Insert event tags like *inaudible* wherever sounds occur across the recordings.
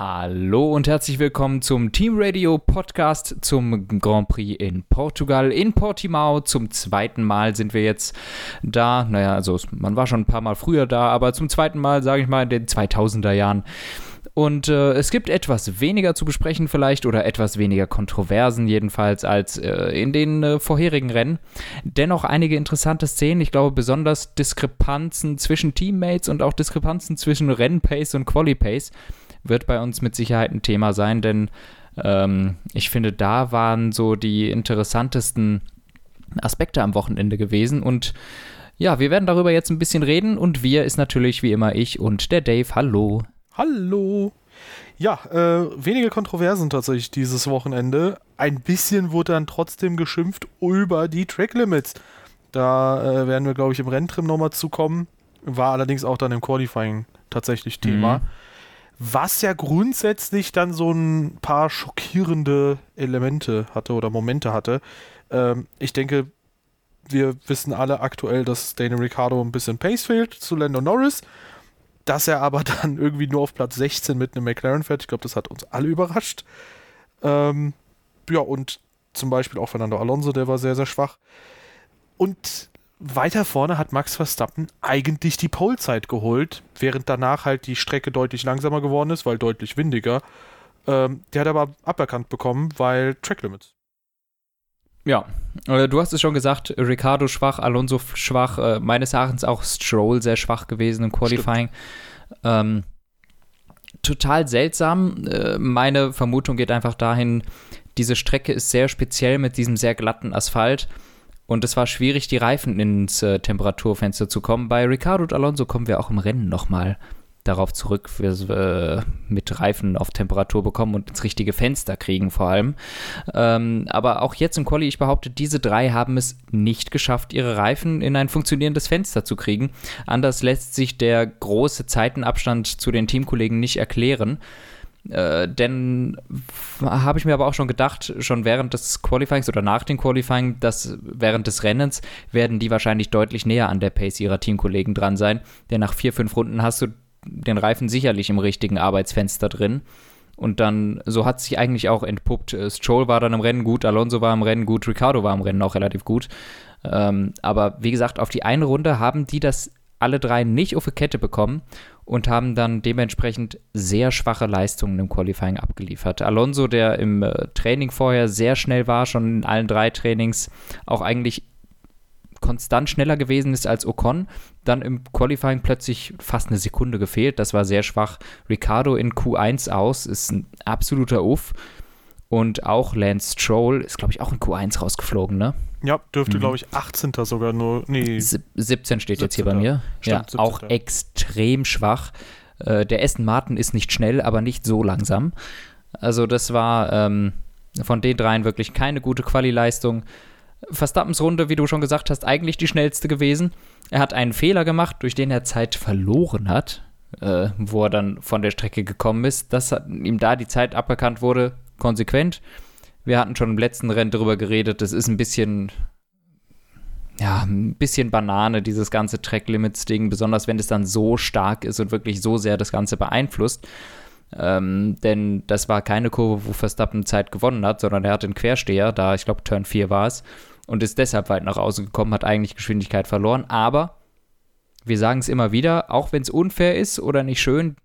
Hallo und herzlich willkommen zum Team Radio Podcast zum Grand Prix in Portugal, in Portimao. Zum zweiten Mal sind wir jetzt da. Naja, also man war schon ein paar Mal früher da, aber zum zweiten Mal, sage ich mal, in den 2000er Jahren. Und äh, es gibt etwas weniger zu besprechen vielleicht oder etwas weniger Kontroversen jedenfalls als äh, in den äh, vorherigen Rennen. Dennoch einige interessante Szenen. Ich glaube besonders Diskrepanzen zwischen Teammates und auch Diskrepanzen zwischen Rennpace und Qualipace wird bei uns mit Sicherheit ein Thema sein, denn ähm, ich finde, da waren so die interessantesten Aspekte am Wochenende gewesen und ja, wir werden darüber jetzt ein bisschen reden und wir ist natürlich wie immer ich und der Dave. Hallo. Hallo. Ja, äh, wenige Kontroversen tatsächlich dieses Wochenende. Ein bisschen wurde dann trotzdem geschimpft über die Track Limits. Da äh, werden wir, glaube ich, im Renntrim nochmal zukommen. War allerdings auch dann im Qualifying tatsächlich Thema. Mhm. Was ja grundsätzlich dann so ein paar schockierende Elemente hatte oder Momente hatte. Ähm, ich denke, wir wissen alle aktuell, dass Daniel Ricciardo ein bisschen Pace fehlt zu Lando Norris dass er aber *laughs* dann irgendwie nur auf Platz 16 mit einem McLaren fährt. Ich glaube, das hat uns alle überrascht. Ähm, ja, und zum Beispiel auch Fernando Alonso, der war sehr, sehr schwach. Und weiter vorne hat Max Verstappen eigentlich die Polezeit geholt, während danach halt die Strecke deutlich langsamer geworden ist, weil deutlich windiger. Ähm, der hat aber aberkannt bekommen, weil Track Limits. Ja, äh, du hast es schon gesagt, Ricardo schwach, Alonso schwach, äh, meines Erachtens auch Stroll sehr schwach gewesen im Qualifying. Ähm, total seltsam. Äh, meine Vermutung geht einfach dahin, diese Strecke ist sehr speziell mit diesem sehr glatten Asphalt. Und es war schwierig, die Reifen ins äh, Temperaturfenster zu kommen. Bei Ricardo und Alonso kommen wir auch im Rennen nochmal darauf zurück, wir äh, mit Reifen auf Temperatur bekommen und ins richtige Fenster kriegen vor allem. Ähm, aber auch jetzt im Quali, ich behaupte, diese drei haben es nicht geschafft, ihre Reifen in ein funktionierendes Fenster zu kriegen. Anders lässt sich der große Zeitenabstand zu den Teamkollegen nicht erklären. Äh, denn habe ich mir aber auch schon gedacht, schon während des Qualifyings oder nach dem Qualifying, dass während des Rennens werden die wahrscheinlich deutlich näher an der Pace ihrer Teamkollegen dran sein. Denn nach vier, fünf Runden hast du den Reifen sicherlich im richtigen Arbeitsfenster drin. Und dann, so hat sich eigentlich auch entpuppt. Äh, Stroll war dann im Rennen gut, Alonso war im Rennen gut, Ricardo war im Rennen auch relativ gut. Ähm, aber wie gesagt, auf die eine Runde haben die das alle drei nicht auf die Kette bekommen und haben dann dementsprechend sehr schwache Leistungen im Qualifying abgeliefert. Alonso, der im äh, Training vorher sehr schnell war, schon in allen drei Trainings, auch eigentlich konstant schneller gewesen ist als Ocon, dann im Qualifying plötzlich fast eine Sekunde gefehlt. Das war sehr schwach. Ricardo in Q1 aus ist ein absoluter Uff. Und auch Lance Stroll ist, glaube ich, auch in Q1 rausgeflogen, ne? Ja, dürfte, mhm. glaube ich, 18. sogar nur. Nee. 17 steht 17. jetzt hier bei mir. Stimmt, ja, auch extrem schwach. Äh, der Aston Martin ist nicht schnell, aber nicht so langsam. Also, das war ähm, von den dreien wirklich keine gute Quali-Leistung. Verstappens Runde, wie du schon gesagt hast, eigentlich die schnellste gewesen. Er hat einen Fehler gemacht, durch den er Zeit verloren hat, äh, wo er dann von der Strecke gekommen ist. Dass ihm da die Zeit aberkannt wurde, konsequent. Wir hatten schon im letzten Rennen darüber geredet, das ist ein bisschen, ja, ein bisschen Banane, dieses ganze Track-Limits-Ding, besonders wenn es dann so stark ist und wirklich so sehr das Ganze beeinflusst. Ähm, denn das war keine Kurve, wo Verstappen Zeit gewonnen hat, sondern er hat den Quersteher, da ich glaube Turn 4 war es, und ist deshalb weit nach außen gekommen, hat eigentlich Geschwindigkeit verloren. Aber wir sagen es immer wieder, auch wenn es unfair ist oder nicht schön,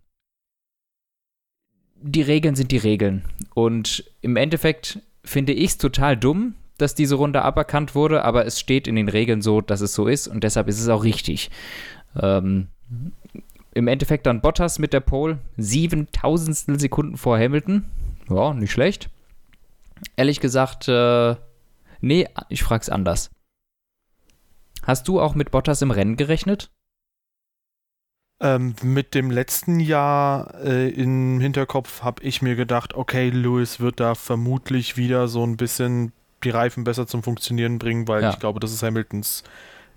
die Regeln sind die Regeln. Und im Endeffekt finde ich es total dumm, dass diese Runde aberkannt wurde, aber es steht in den Regeln so, dass es so ist und deshalb ist es auch richtig. Ähm, Im Endeffekt dann Bottas mit der Pole, sieben Tausendstel Sekunden vor Hamilton. Ja, nicht schlecht. Ehrlich gesagt, äh, Nee, ich frag's anders. Hast du auch mit Bottas im Rennen gerechnet? Ähm, mit dem letzten Jahr äh, im Hinterkopf habe ich mir gedacht, okay, Lewis wird da vermutlich wieder so ein bisschen die Reifen besser zum Funktionieren bringen, weil ja. ich glaube, das ist Hamiltons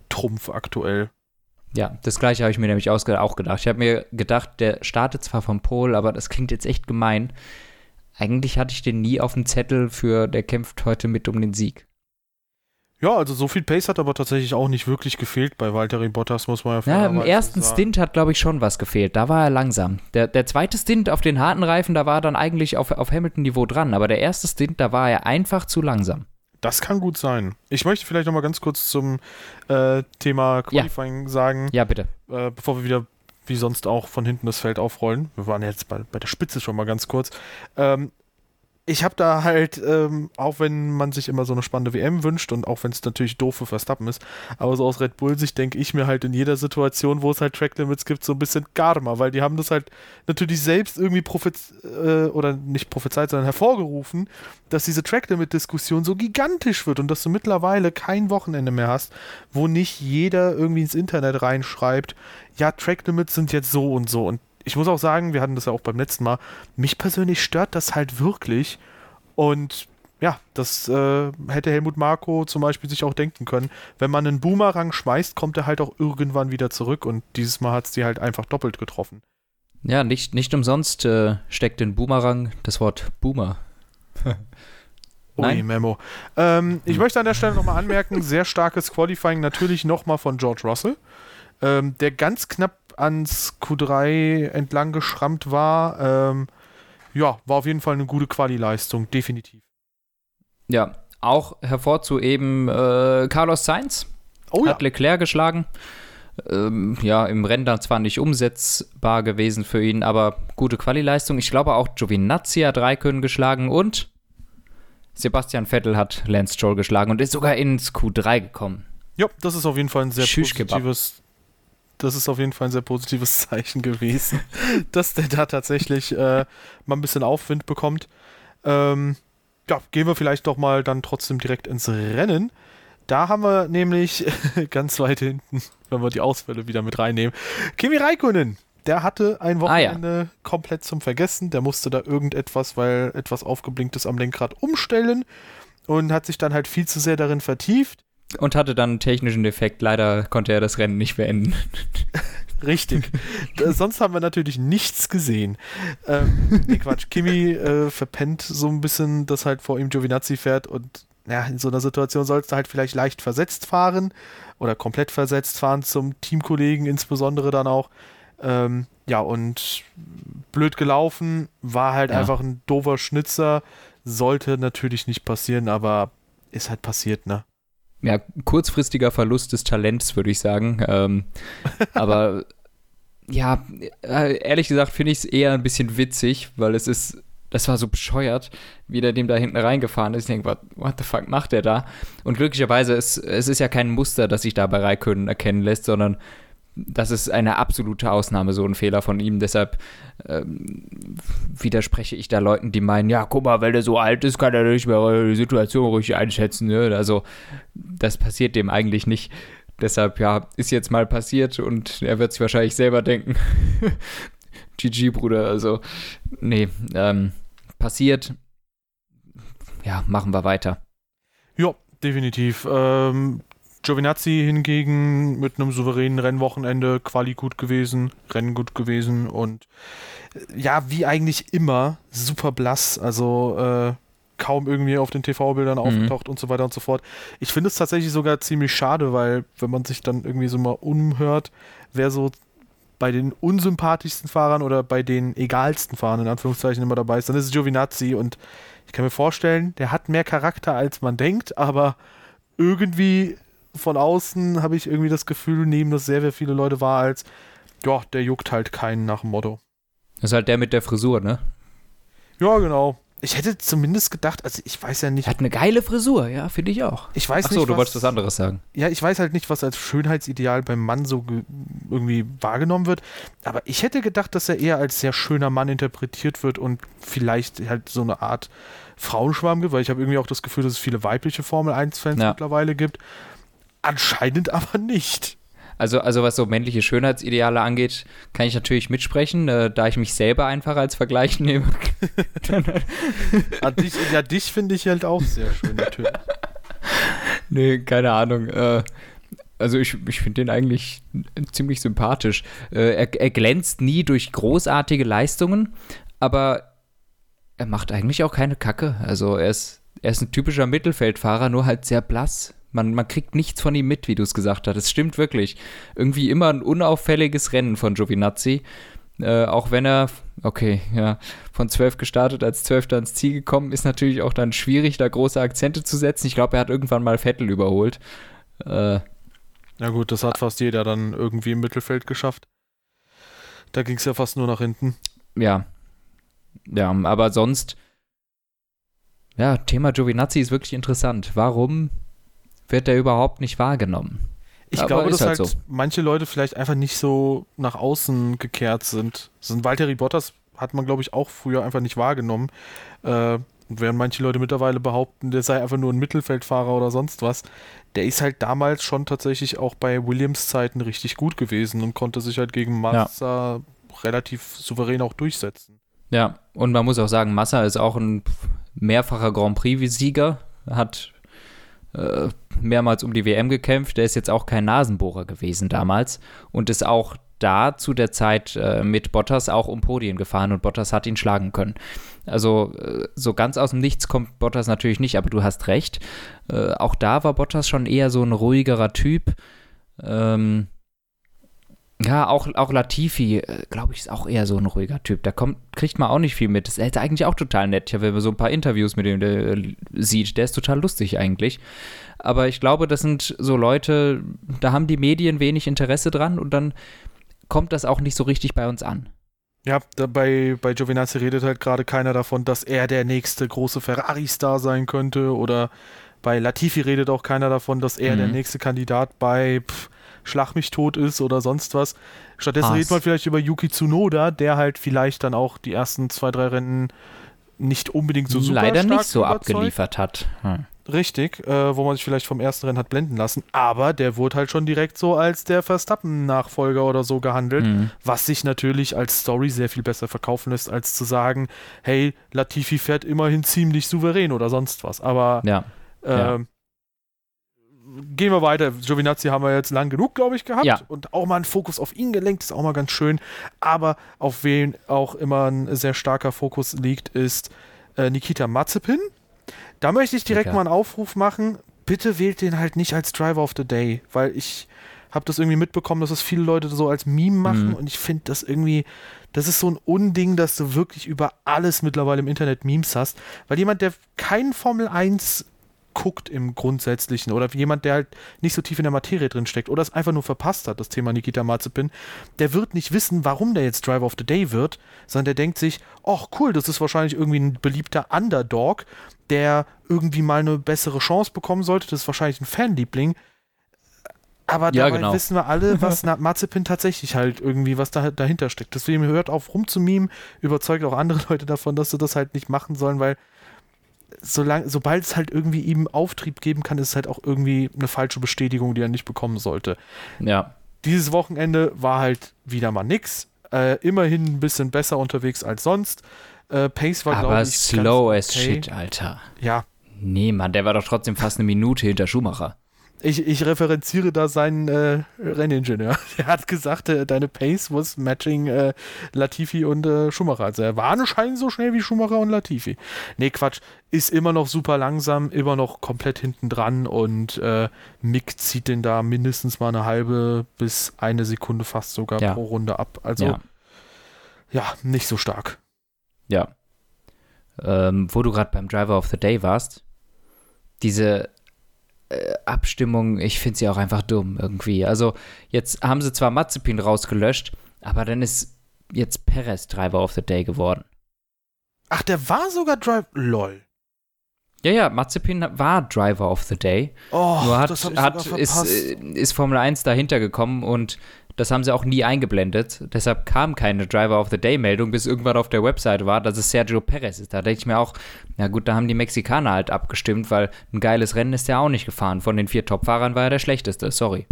Trumpf aktuell. Ja, das gleiche habe ich mir nämlich auch gedacht. Ich habe mir gedacht, der startet zwar vom Pol, aber das klingt jetzt echt gemein. Eigentlich hatte ich den nie auf dem Zettel für, der kämpft heute mit um den Sieg. Ja, also so viel Pace hat aber tatsächlich auch nicht wirklich gefehlt bei Valtteri Bottas, muss man ja Ja, im ersten sagen. Stint hat, glaube ich, schon was gefehlt. Da war er langsam. Der, der zweite Stint auf den harten Reifen, da war er dann eigentlich auf, auf Hamilton-Niveau dran. Aber der erste Stint, da war er einfach zu langsam. Das kann gut sein. Ich möchte vielleicht noch mal ganz kurz zum äh, Thema Qualifying ja. sagen. Ja, bitte. Äh, bevor wir wieder wie sonst auch von hinten das Feld aufrollen. Wir waren jetzt bei, bei der Spitze schon mal ganz kurz. Ähm, ich habe da halt, ähm, auch wenn man sich immer so eine spannende WM wünscht und auch wenn es natürlich doof für Verstappen ist, aber so aus Red Bull-Sicht denke ich mir halt in jeder Situation, wo es halt Track Limits gibt, so ein bisschen Karma, weil die haben das halt natürlich selbst irgendwie prophez äh, oder nicht prophezeit, sondern hervorgerufen, dass diese Track Limit-Diskussion so gigantisch wird und dass du mittlerweile kein Wochenende mehr hast, wo nicht jeder irgendwie ins Internet reinschreibt, ja, Track Limits sind jetzt so und so und ich muss auch sagen, wir hatten das ja auch beim letzten Mal, mich persönlich stört das halt wirklich. Und ja, das äh, hätte Helmut Marko zum Beispiel sich auch denken können. Wenn man einen Boomerang schmeißt, kommt er halt auch irgendwann wieder zurück und dieses Mal hat es die halt einfach doppelt getroffen. Ja, nicht, nicht umsonst äh, steckt in Boomerang das Wort Boomer. *laughs* Ui, Memo. Ähm, ich möchte an der Stelle nochmal anmerken, sehr starkes Qualifying natürlich nochmal von George Russell, ähm, der ganz knapp ans Q3 entlang geschrammt war. Ähm, ja, war auf jeden Fall eine gute Quali-Leistung, definitiv. Ja, auch hervorzuheben äh, Carlos Sainz oh, hat ja. Leclerc geschlagen. Ähm, ja, im Rennen dann zwar nicht umsetzbar gewesen für ihn, aber gute Quali-Leistung. Ich glaube auch Giovinazzi hat Raikön geschlagen und Sebastian Vettel hat Lance Stroll geschlagen und ist sogar ins Q3 gekommen. Ja, das ist auf jeden Fall ein sehr positives das ist auf jeden Fall ein sehr positives *laughs* Zeichen gewesen, dass der da tatsächlich äh, mal ein bisschen Aufwind bekommt. Ähm, ja, gehen wir vielleicht doch mal dann trotzdem direkt ins Rennen. Da haben wir nämlich *laughs* ganz weit hinten, wenn wir die Ausfälle wieder mit reinnehmen, Kimi Raikkonen. Der hatte ein Wochenende ah, ja. komplett zum Vergessen. Der musste da irgendetwas, weil etwas aufgeblinktes am Lenkrad umstellen und hat sich dann halt viel zu sehr darin vertieft und hatte dann einen technischen Defekt. Leider konnte er das Rennen nicht beenden. *laughs* Richtig. Sonst haben wir natürlich nichts gesehen. Ähm, nee, Quatsch. Kimi äh, verpennt so ein bisschen, dass halt vor ihm Giovinazzi fährt und ja, in so einer Situation sollst du halt vielleicht leicht versetzt fahren oder komplett versetzt fahren zum Teamkollegen, insbesondere dann auch. Ähm, ja, und blöd gelaufen, war halt ja. einfach ein doofer Schnitzer. Sollte natürlich nicht passieren, aber ist halt passiert, ne? Ja, kurzfristiger Verlust des Talents, würde ich sagen. Ähm, *laughs* aber ja, äh, ehrlich gesagt finde ich es eher ein bisschen witzig, weil es ist, das war so bescheuert, wie der dem da hinten reingefahren ist. Ich denke, what, what the fuck macht der da? Und glücklicherweise, ist, es ist ja kein Muster, das sich da bei Raikön erkennen lässt, sondern das ist eine absolute Ausnahme, so ein Fehler von ihm. Deshalb ähm, widerspreche ich da Leuten, die meinen, ja, guck mal, weil der so alt ist, kann er nicht mehr die Situation richtig einschätzen. Ne? Also, das passiert dem eigentlich nicht. Deshalb, ja, ist jetzt mal passiert und er wird sich wahrscheinlich selber denken. *laughs* GG, Bruder, also, nee, ähm, passiert. Ja, machen wir weiter. Ja, definitiv. Ähm, Giovinazzi hingegen mit einem souveränen Rennwochenende, Quali gut gewesen, Rennen gut gewesen und äh, ja, wie eigentlich immer, super blass. Also äh, kaum irgendwie auf den TV-Bildern mhm. aufgetaucht und so weiter und so fort. Ich finde es tatsächlich sogar ziemlich schade, weil wenn man sich dann irgendwie so mal umhört, wer so bei den unsympathischsten Fahrern oder bei den egalsten Fahrern in Anführungszeichen immer dabei ist, dann ist es Giovinazzi und ich kann mir vorstellen, der hat mehr Charakter als man denkt, aber irgendwie von außen habe ich irgendwie das Gefühl, nehmen das sehr, sehr viele Leute wahr als, ja, der juckt halt keinen nach dem Motto. Das ist halt der mit der Frisur, ne? Ja, genau. Ich hätte zumindest gedacht, also ich weiß ja nicht. Hat eine geile Frisur, ja, finde ich auch. Ich weiß Ach so, nicht, du wolltest was anderes sagen. Ja, ich weiß halt nicht, was als Schönheitsideal beim Mann so irgendwie wahrgenommen wird. Aber ich hätte gedacht, dass er eher als sehr schöner Mann interpretiert wird und vielleicht halt so eine Art Frauenschwarm gibt, weil ich habe irgendwie auch das Gefühl, dass es viele weibliche Formel 1-Fans ja. mittlerweile gibt. Anscheinend aber nicht. Also, also was so männliche Schönheitsideale angeht, kann ich natürlich mitsprechen, äh, da ich mich selber einfach als Vergleich *laughs* nehme. ja, dich, ja, dich finde ich halt auch sehr schön, natürlich. *laughs* nee, keine Ahnung. Äh, also ich, ich finde den eigentlich ziemlich sympathisch. Äh, er, er glänzt nie durch großartige Leistungen, aber er macht eigentlich auch keine Kacke. Also er ist, er ist ein typischer Mittelfeldfahrer, nur halt sehr blass Man, man kriegt nichts von ihm mit, wie du es gesagt hast. Es stimmt wirklich. Irgendwie immer ein unauffälliges Rennen von Giovinazzi. Äh, auch wenn er, okay, ja, von 12 gestartet, als 12 ans Ziel gekommen, ist natürlich auch dann schwierig, da große Akzente zu setzen. Ich glaube, er hat irgendwann mal Vettel überholt. Äh, ja gut, das hat fast jeder dann irgendwie im Mittelfeld geschafft. Da ging es ja fast nur nach hinten. Ja. Ja, aber sonst, ja, Thema Giovinazzi ist wirklich interessant. Warum wird der überhaupt nicht wahrgenommen? Ich Aber glaube, dass halt, halt so. manche Leute vielleicht einfach nicht so nach außen gekehrt sind. So ein Valtteri Bottas hat man, glaube ich, auch früher einfach nicht wahrgenommen. Äh, während manche Leute mittlerweile behaupten, der sei einfach nur ein Mittelfeldfahrer oder sonst was. Der ist halt damals schon tatsächlich auch bei Williams Zeiten richtig gut gewesen und konnte sich halt gegen Massa ja. relativ souverän auch durchsetzen. Ja, und man muss auch sagen, Massa ist auch ein mehrfacher Grand Prix-Sieger, hat äh, mehrmals um die WM gekämpft. Der ist jetzt auch kein Nasenbohrer gewesen damals und ist auch da zu der Zeit äh, mit Bottas auch um Podien gefahren und Bottas hat ihn schlagen können. Also äh, so ganz aus dem Nichts kommt Bottas natürlich nicht, aber du hast recht. Äh, auch da war Bottas schon eher so ein ruhigerer Typ. Ähm, ja, auch, auch Latifi, äh, glaube ich, ist auch eher so ein ruhiger Typ. Da kommt, kriegt man auch nicht viel mit. Das ist eigentlich auch total nett, wenn man so ein paar Interviews mit ihm äh, sieht. Der ist total lustig eigentlich. Aber ich glaube, das sind so Leute, da haben die Medien wenig Interesse dran und dann kommt das auch nicht so richtig bei uns an. Ja, bei, bei Giovinazzi redet halt gerade keiner davon, dass er der nächste große Ferrari-Star sein könnte. Oder bei Latifi redet auch keiner davon, dass er mhm. der nächste Kandidat bei pff, Schlag mich tot ist oder sonst was. Stattdessen Haas. redet man vielleicht über Yuki Tsunoda, der halt vielleicht dann auch die ersten zwei, drei Rennen nicht unbedingt so super Leider nicht so überzeugt. abgeliefert hat. Hm. Richtig, äh, wo man sich vielleicht vom ersten Rennen hat blenden lassen, aber der wurde halt schon direkt so als der Verstappen-Nachfolger oder so gehandelt, mhm. was sich natürlich als Story sehr viel besser verkaufen lässt, als zu sagen, hey, Latifi fährt immerhin ziemlich souverän oder sonst was. Aber ja. Äh, ja gehen wir weiter. Giovinazzi haben wir jetzt lang genug, glaube ich, gehabt. Ja. Und auch mal einen Fokus auf ihn gelenkt, ist auch mal ganz schön. Aber auf wen auch immer ein sehr starker Fokus liegt, ist äh, Nikita Mazepin. Da möchte ich direkt ja. mal einen Aufruf machen. Bitte wählt den halt nicht als Driver of the Day, weil ich habe das irgendwie mitbekommen, dass das viele Leute so als Meme machen mhm. und ich finde das irgendwie, das ist so ein Unding, dass du wirklich über alles mittlerweile im Internet Memes hast, weil jemand, der keinen Formel 1 guckt im Grundsätzlichen oder jemand, der halt nicht so tief in der Materie drin steckt oder es einfach nur verpasst hat, das Thema Nikita Mazepin, der wird nicht wissen, warum der jetzt Driver of the Day wird, sondern der denkt sich, ach cool, das ist wahrscheinlich irgendwie ein beliebter Underdog, der irgendwie mal eine bessere Chance bekommen sollte, das ist wahrscheinlich ein Fanliebling. Aber ja, dabei genau. wissen wir alle, was Mazepin tatsächlich halt irgendwie, was da dahinter steckt. Deswegen hört auf rumzumimen, überzeugt auch andere *laughs* Leute davon, dass sie das halt nicht machen sollen, weil solang, sobald es halt irgendwie ihm Auftrieb geben kann, ist es halt auch irgendwie eine falsche Bestätigung, die er nicht bekommen sollte. Ja. Dieses Wochenende war halt wieder mal nix. Äh, immerhin ein bisschen besser unterwegs als sonst. Äh, Pace war, glaube ich. slow as okay. shit, Alter. Ja. Nee, Mann, der war doch trotzdem fast eine Minute hinter Schumacher. Ich, ich referenziere da seinen äh, Renningenieur. *laughs* Er hat gesagt, äh, deine Pace was matching äh, Latifi und äh, Schumacher. Also er war anscheinend so schnell wie Schumacher und Latifi. Nee, Quatsch. Ist immer noch super langsam, immer noch komplett hinten dran und äh, Mick zieht den da mindestens mal eine halbe bis eine Sekunde fast sogar ja. pro Runde ab. Also ja, ja nicht so stark. Ja. Ähm, wo du gerade beim Driver of the Day warst, diese Abstimmung, ich finde sie auch einfach dumm irgendwie. Also jetzt haben sie zwar Mazepin rausgelöscht, aber dann ist jetzt Perez Driver of the Day geworden. Ach, der war sogar Driver. LOL. Ja, ja, Mazepin war Driver of the Day. Oh, Nur hat, hat ist, äh, ist Formel 1 dahinter gekommen und das haben sie auch nie eingeblendet. Deshalb kam keine Driver of the Day-Meldung, bis irgendwann auf der Website war, dass es Sergio Perez ist. Da denke ich mir auch, na gut, da haben die Mexikaner halt abgestimmt, weil ein geiles Rennen ist der auch nicht gefahren. Von den vier Top-Fahrern war er der schlechteste, sorry.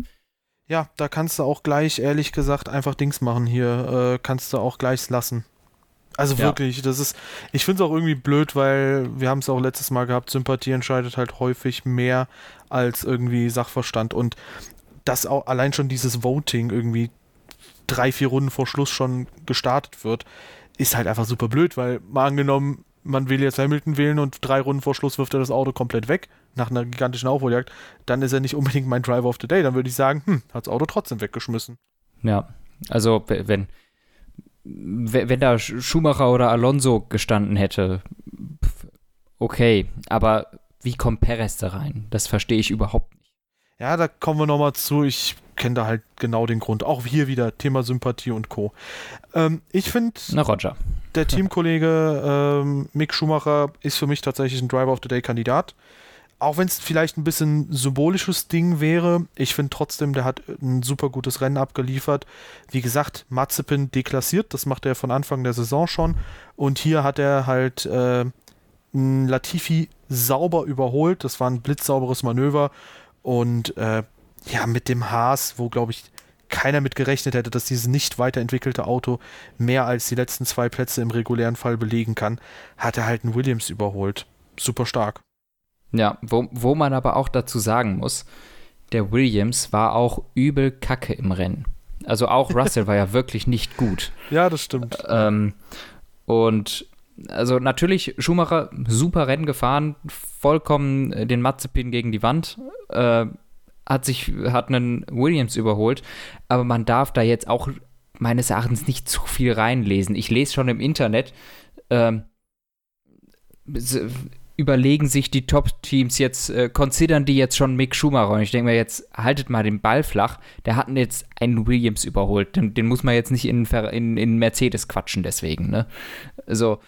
Ja, da kannst du auch gleich, ehrlich gesagt, einfach Dings machen hier. Äh, kannst du auch gleich lassen. Also ja. wirklich, das ist, ich finde es auch irgendwie blöd, weil wir haben es auch letztes Mal gehabt, Sympathie entscheidet halt häufig mehr als irgendwie Sachverstand. Und dass auch allein schon dieses Voting irgendwie drei, vier Runden vor Schluss schon gestartet wird, ist halt einfach super blöd, weil mal angenommen, man will jetzt Hamilton wählen und drei Runden vor Schluss wirft er das Auto komplett weg, nach einer gigantischen Aufholjagd, dann ist er nicht unbedingt mein Driver of the Day. Dann würde ich sagen, hm, hat das Auto trotzdem weggeschmissen. Ja, also wenn, wenn da Schumacher oder Alonso gestanden hätte, okay, aber wie kommt Perez da rein? Das verstehe ich überhaupt nicht. Ja, da kommen wir nochmal zu. Ich kenne da halt genau den Grund. Auch hier wieder Thema Sympathie und Co. Ähm, ich finde, der Teamkollege ähm, Mick Schumacher ist für mich tatsächlich ein Driver of the Day-Kandidat. Auch wenn es vielleicht ein bisschen symbolisches Ding wäre, ich finde trotzdem, der hat ein super gutes Rennen abgeliefert. Wie gesagt, Mazepin deklassiert, das macht er von Anfang der Saison schon. Und hier hat er halt äh, Latifi sauber überholt. Das war ein blitzsauberes Manöver. Und äh, ja, mit dem Haas, wo glaube ich keiner mit gerechnet hätte, dass dieses nicht weiterentwickelte Auto mehr als die letzten zwei Plätze im regulären Fall belegen kann, hat er halt einen Williams überholt. Super stark. Ja, wo, wo man aber auch dazu sagen muss, der Williams war auch übel kacke im Rennen. Also auch Russell war ja wirklich nicht gut. *laughs* Ja, das stimmt. Ähm, und also natürlich Schumacher super Rennen gefahren, vollkommen den Mazepin gegen die Wand. Äh, hat sich, hat einen Williams überholt, aber man darf da jetzt auch meines Erachtens nicht zu viel reinlesen. Ich lese schon im Internet, ähm, überlegen sich die Top-Teams jetzt, äh, die jetzt schon Mick Schumacher. Und ich denke mir jetzt, haltet mal den Ball flach. Der hat jetzt einen Williams überholt. Den, den muss man jetzt nicht in, in, in Mercedes quatschen, deswegen, ne? Also,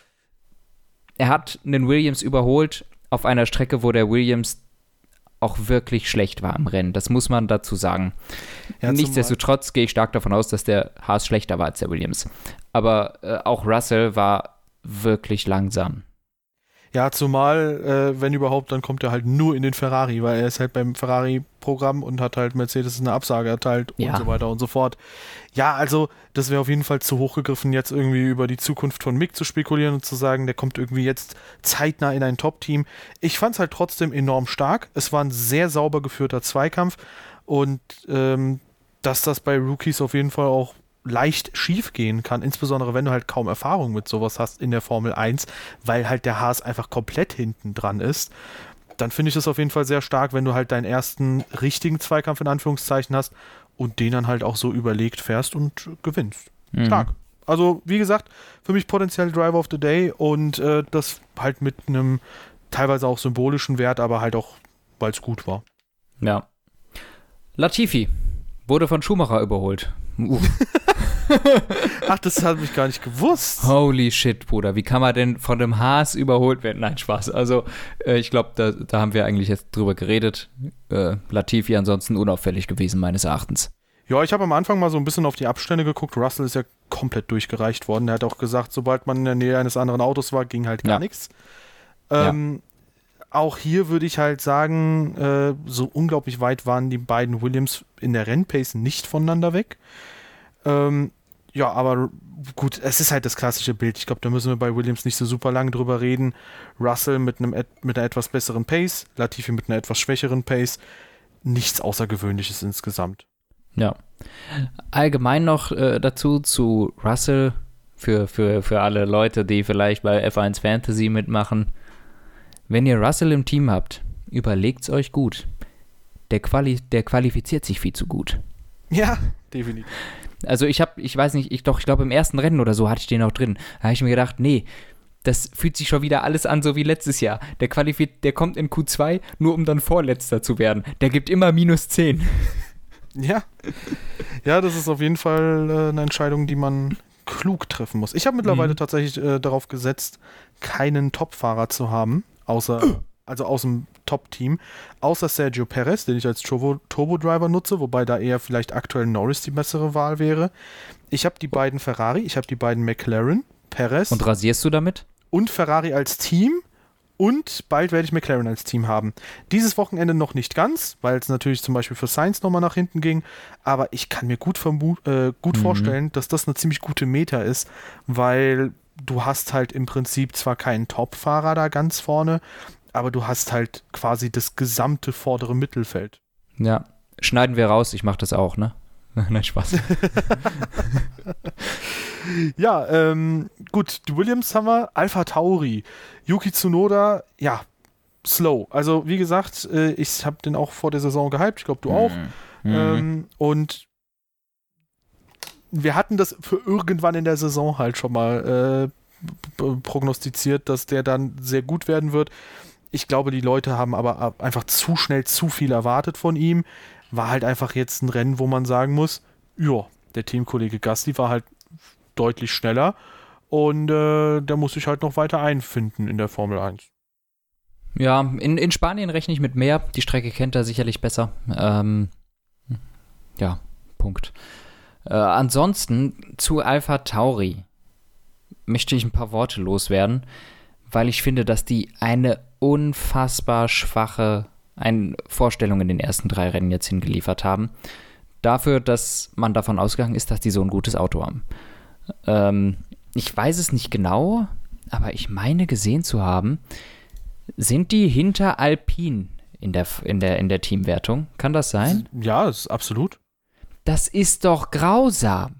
er hat einen Williams überholt auf einer Strecke, wo der Williams auch wirklich schlecht war im Rennen. Das muss man dazu sagen. Ja, Nichtsdestotrotz gehe ich stark davon aus, dass der Haas schlechter war als der Williams. Aber äh, auch Russell war wirklich langsam. Ja, zumal, äh, wenn überhaupt, dann kommt er halt nur in den Ferrari, weil er ist halt beim Ferrari-Programm und hat halt Mercedes eine Absage erteilt ja. und so weiter und so fort. Ja, also, das wäre auf jeden Fall zu hoch gegriffen, jetzt irgendwie über die Zukunft von Mick zu spekulieren und zu sagen, der kommt irgendwie jetzt zeitnah in ein Top-Team. Ich fand es halt trotzdem enorm stark. Es war ein sehr sauber geführter Zweikampf und ähm, dass das bei Rookies auf jeden Fall auch leicht schief gehen kann, insbesondere wenn du halt kaum Erfahrung mit sowas hast in der Formel 1, weil halt der Haas einfach komplett hinten dran ist, dann finde ich das auf jeden Fall sehr stark, wenn du halt deinen ersten richtigen Zweikampf in Anführungszeichen hast und den dann halt auch so überlegt fährst und gewinnst. Mhm. Stark. Also, wie gesagt, für mich potenziell Driver of the Day und äh, das halt mit einem teilweise auch symbolischen Wert, aber halt auch, weil es gut war. Ja. Latifi wurde von Schumacher überholt. *laughs* Uh. *laughs* Ach, das habe ich gar nicht gewusst. Holy shit, Bruder. Wie kann man denn von dem Haas überholt werden? Nein, Spaß. Also, äh, ich glaube, da, da, haben wir eigentlich jetzt drüber geredet. Äh, Latifi ansonsten unauffällig gewesen, meines Erachtens. Ja, ich habe am Anfang mal so ein bisschen auf die Abstände geguckt. Russell ist ja komplett durchgereicht worden. Er hat auch gesagt, sobald man in der Nähe eines anderen Autos war, ging halt gar ja. nichts. Ähm, ja. Auch hier würde ich halt sagen, äh, so unglaublich weit waren die beiden Williams in der Rennpace nicht voneinander weg. Ähm, ja, aber gut, es ist halt das klassische Bild. Ich glaube, da müssen wir bei Williams nicht so super lange drüber reden. Russell mit, einem, mit einer etwas besseren Pace, Latifi mit einer etwas schwächeren Pace. Nichts Außergewöhnliches insgesamt. Ja. Allgemein noch äh, dazu zu Russell, für, für, für alle Leute, die vielleicht bei F1 Fantasy mitmachen. Wenn ihr Russell im Team habt, überlegt es euch gut. Der, Quali der qualifiziert sich viel zu gut. Ja, *laughs* definitiv. Also ich habe, ich weiß nicht, ich doch, ich glaube im ersten Rennen oder so hatte ich den auch drin. Da habe ich mir gedacht, nee, das fühlt sich schon wieder alles an, so wie letztes Jahr. Der qualifiziert, der kommt in Q2, nur um dann Vorletzter zu werden. Der gibt immer minus 10. Ja. Ja, das ist auf jeden Fall äh, eine Entscheidung, die man klug treffen muss. Ich habe mittlerweile mhm. tatsächlich äh, darauf gesetzt, keinen Topfahrer zu haben, außer *clears throat* also aus dem Top-Team, außer Sergio Perez, den ich als Turbo-Driver nutze, wobei da eher vielleicht aktuell Norris die bessere Wahl wäre. Ich habe die beiden Ferrari, ich habe die beiden McLaren, Perez. Und rasierst du damit? Und Ferrari als Team. Und bald werde ich McLaren als Team haben. Dieses Wochenende noch nicht ganz, weil es natürlich zum Beispiel für Sainz nochmal nach hinten ging. Aber ich kann mir gut, äh, gut mhm. vorstellen, dass das eine ziemlich gute Meta ist, weil du hast halt im Prinzip zwar keinen Top-Fahrer da ganz vorne, aber du hast halt quasi das gesamte vordere Mittelfeld. Ja, schneiden wir raus, ich mache das auch, ne? *laughs* Nein, Spaß. *laughs* ja, ähm, gut, die Williams haben wir, Alpha Tauri, Yuki Tsunoda, ja, slow. Also, wie gesagt, äh, ich habe den auch vor der Saison gehypt, ich glaube, du auch. Mhm. Ähm, und wir hatten das für irgendwann in der Saison halt schon mal äh, prognostiziert, dass der dann sehr gut werden wird. Ich glaube, die Leute haben aber einfach zu schnell zu viel erwartet von ihm. War halt einfach jetzt ein Rennen, wo man sagen muss, ja, der Teamkollege Gasti war halt deutlich schneller und äh, der muss sich halt noch weiter einfinden in der Formel 1. Ja, in, in Spanien rechne ich mit mehr. Die Strecke kennt er sicherlich besser. Ähm, ja, Punkt. Äh, ansonsten zu Alpha Tauri möchte ich ein paar Worte loswerden, weil ich finde, dass die eine unfassbar schwache ein Vorstellung in den ersten drei Rennen jetzt hingeliefert haben. Dafür, dass man davon ausgegangen ist, dass die so ein gutes Auto haben. Ähm, ich weiß es nicht genau, aber ich meine gesehen zu haben, sind die hinter Alpine in der, in der, in der Teamwertung? Kann das sein? Ja, ist absolut. Das ist doch grausam.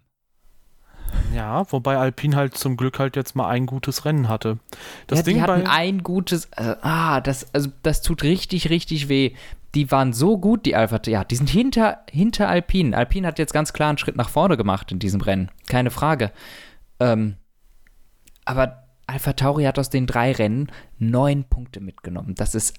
Ja, wobei Alpine halt zum Glück halt jetzt mal ein gutes Rennen hatte. Das ja, Ding die hatten bei ein gutes, äh, ah, das, also das tut richtig, richtig weh. Die waren so gut, die Alpha, ja, die sind hinter, hinter Alpine. Alpine hat jetzt ganz klar einen Schritt nach vorne gemacht in diesem Rennen, keine Frage. Ähm, aber Alpha Tauri hat aus den drei Rennen neun Punkte mitgenommen. Das ist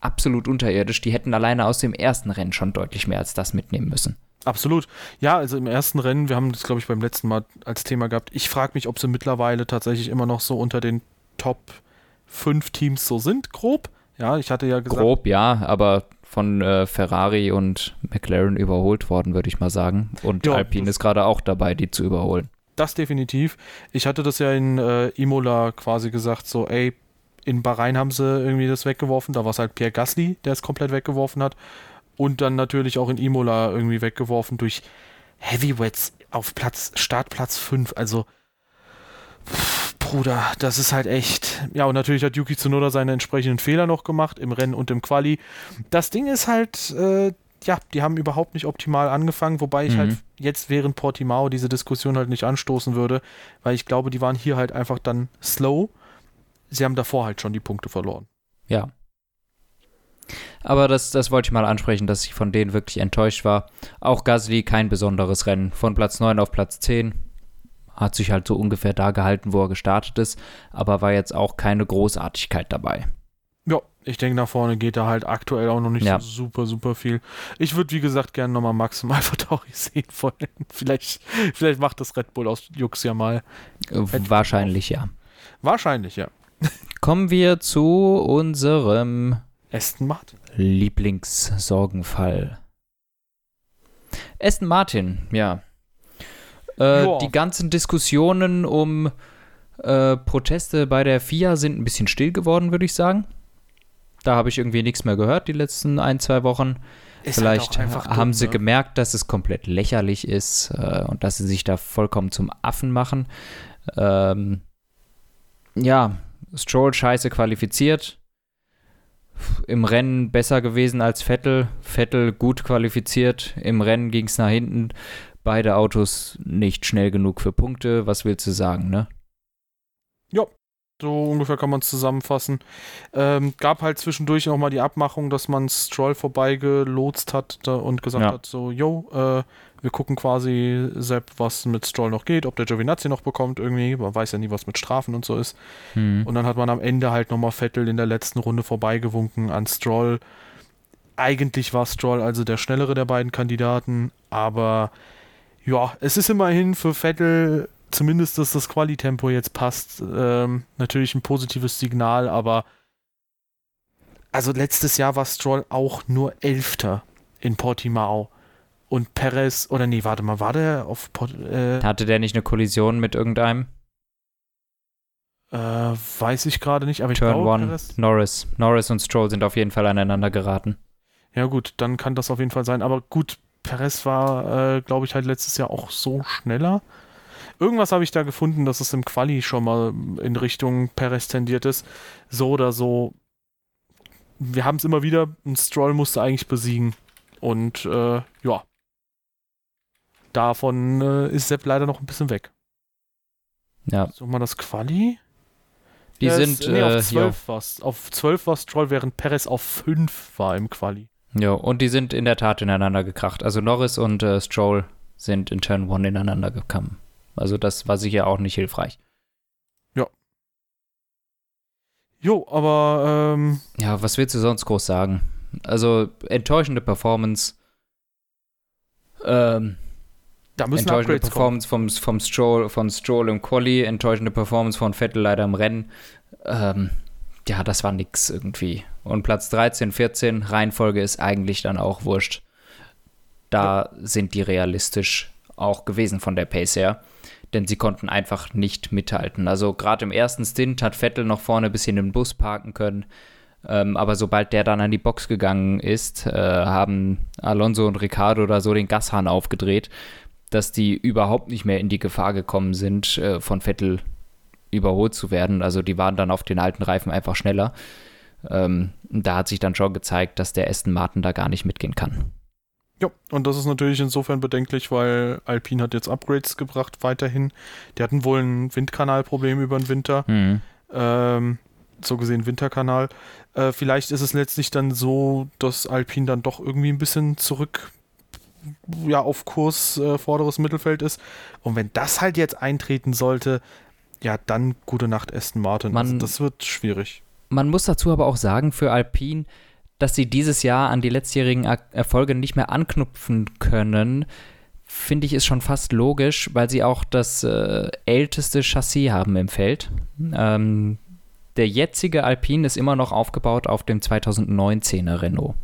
absolut unterirdisch. Die hätten alleine aus dem ersten Rennen schon deutlich mehr als das mitnehmen müssen. Absolut. Ja, also im ersten Rennen, wir haben das, glaube ich, beim letzten Mal als Thema gehabt. Ich frage mich, ob sie mittlerweile tatsächlich immer noch so unter den Top 5 Teams so sind, grob. Ja, ich hatte ja gesagt. Grob, ja, aber von äh, Ferrari und McLaren überholt worden, würde ich mal sagen. Und ja, Alpine ist gerade auch dabei, die zu überholen. Das definitiv. Ich hatte das ja in äh, Imola quasi gesagt, so, ey, in Bahrain haben sie irgendwie das weggeworfen. Da war es halt Pierre Gasly, der es komplett weggeworfen hat und dann natürlich auch in Imola irgendwie weggeworfen durch Heavyweights auf Platz, Startplatz 5. Also, pff, Bruder, das ist halt echt. Ja, und natürlich hat Yuki Tsunoda seine entsprechenden Fehler noch gemacht im Rennen und im Quali. Das Ding ist halt, äh, ja, die haben überhaupt nicht optimal angefangen, wobei ich mhm. halt jetzt während Portimao diese Diskussion halt nicht anstoßen würde, weil ich glaube, die waren hier halt einfach dann slow. Sie haben davor halt schon die Punkte verloren. Ja, aber das, das wollte ich mal ansprechen, dass ich von denen wirklich enttäuscht war. Auch Gasly kein besonderes Rennen. Von Platz 9 auf Platz 10. Hat sich halt so ungefähr da gehalten, wo er gestartet ist. Aber war jetzt auch keine Großartigkeit dabei. Ja, ich denke, nach vorne geht da halt aktuell auch noch nicht ja. so super, super viel. Ich würde, wie gesagt, gerne nochmal maximal Tauri *laughs* sehen wollen. vielleicht, vielleicht macht das Red Bull aus Jux ja mal. Äh, wahrscheinlich, ja. Wahrscheinlich, ja. Kommen wir zu unserem Aston Martin. Lieblingssorgenfall. Aston Martin, ja. Äh, die ganzen Diskussionen um äh, Proteste bei der FIA sind ein bisschen still geworden, würde ich sagen. Da habe ich irgendwie nichts mehr gehört die letzten ein, zwei Wochen. Ist halt Vielleicht halt haben dumm, sie ne? gemerkt, dass es komplett lächerlich ist äh, und dass sie sich da vollkommen zum Affen machen. Ähm, ja, Stroll scheiße qualifiziert im Rennen besser gewesen als Vettel. Vettel gut qualifiziert. Im Rennen ging es nach hinten. Beide Autos nicht schnell genug für Punkte. Was willst du sagen, ne? Ja, so ungefähr kann man es zusammenfassen. Ähm, gab halt zwischendurch nochmal die Abmachung, dass man Stroll vorbeigelotst hat und gesagt ja. hat, so, yo, äh, wir gucken quasi, Sepp, was mit Stroll noch geht, ob der Giovinazzi noch bekommt irgendwie. Man weiß ja nie, was mit Strafen und so ist. Mhm. Und dann hat man am Ende halt nochmal Vettel in der letzten Runde vorbeigewunken an Stroll. Eigentlich war Stroll also der schnellere der beiden Kandidaten, aber ja, es ist immerhin für Vettel zumindest, dass das Qualitempo jetzt passt, ähm, natürlich ein positives Signal, aber also letztes Jahr war Stroll auch nur Elfter in Portimao. Und Perez, oder nee, warte mal, war der auf. Äh, Hatte der nicht eine Kollision mit irgendeinem? Äh, weiß ich gerade nicht, aber ich Turn glaube, one, Perez, Norris. Norris und Stroll sind auf jeden Fall aneinander geraten. Ja, gut, dann kann das auf jeden Fall sein. Aber gut, Perez war, äh, glaube ich, halt letztes Jahr auch so schneller. Irgendwas habe ich da gefunden, dass es im Quali schon mal in Richtung Perez tendiert ist. So oder so. Wir haben es immer wieder, ein Stroll musste eigentlich besiegen. Und äh, ja, davon äh, ist Sepp leider noch ein bisschen weg. Ja. So mal das Quali. Die Ja, sind, es- nee, auf 12 war's. Auf 12 war Stroll, während Perez auf 5 war im Quali. ja, und die sind in der Tat ineinander gekracht. Also Norris und äh, Stroll sind in Turn 1 ineinander gekommen. Also das war sicher auch nicht hilfreich. Jo, aber ähm, Ja, was willst du sonst groß sagen? Also enttäuschende Performance. Ähm, da müssen enttäuschende Upgrades kommen. Performance vom, vom Stroll, von Stroll im Quali, enttäuschende Performance von Vettel leider im Rennen. Ähm, ja, das war nix irgendwie. Und Platz 13, 14, Reihenfolge ist eigentlich dann auch wurscht. Da sind die realistisch auch gewesen von der Pace her. Denn sie konnten einfach nicht mithalten. Also gerade im ersten Stint hat Vettel noch vorne ein bisschen den Bus parken können. Ähm, aber sobald der dann an die Box gegangen ist, äh, haben Alonso und Ricardo oder so den Gashahn aufgedreht, dass die überhaupt nicht mehr in die Gefahr gekommen sind, äh, von Vettel überholt zu werden. Also die waren dann auf den alten Reifen einfach schneller. Ähm, da hat sich dann schon gezeigt, dass der Aston Martin da gar nicht mitgehen kann. Ja, und das ist natürlich insofern bedenklich, weil Alpine hat jetzt Upgrades gebracht weiterhin. Die hatten wohl ein Windkanalproblem über den Winter. Mhm. Ähm, so gesehen Winterkanal. Äh, vielleicht ist es letztlich dann so, dass Alpine dann doch irgendwie ein bisschen zurück ja, auf Kurs äh, vorderes Mittelfeld ist. Und wenn das halt jetzt eintreten sollte, ja, dann gute Nacht Aston Martin. Man- also das wird schwierig. Man muss dazu aber auch sagen, für Alpine, dass sie dieses Jahr an die letztjährigen Er- Erfolge nicht mehr anknüpfen können, finde ich ist schon fast logisch, weil sie auch das äh, älteste Chassis haben im Feld. Ähm, der jetzige Alpine ist immer noch aufgebaut auf dem 2019er Renault.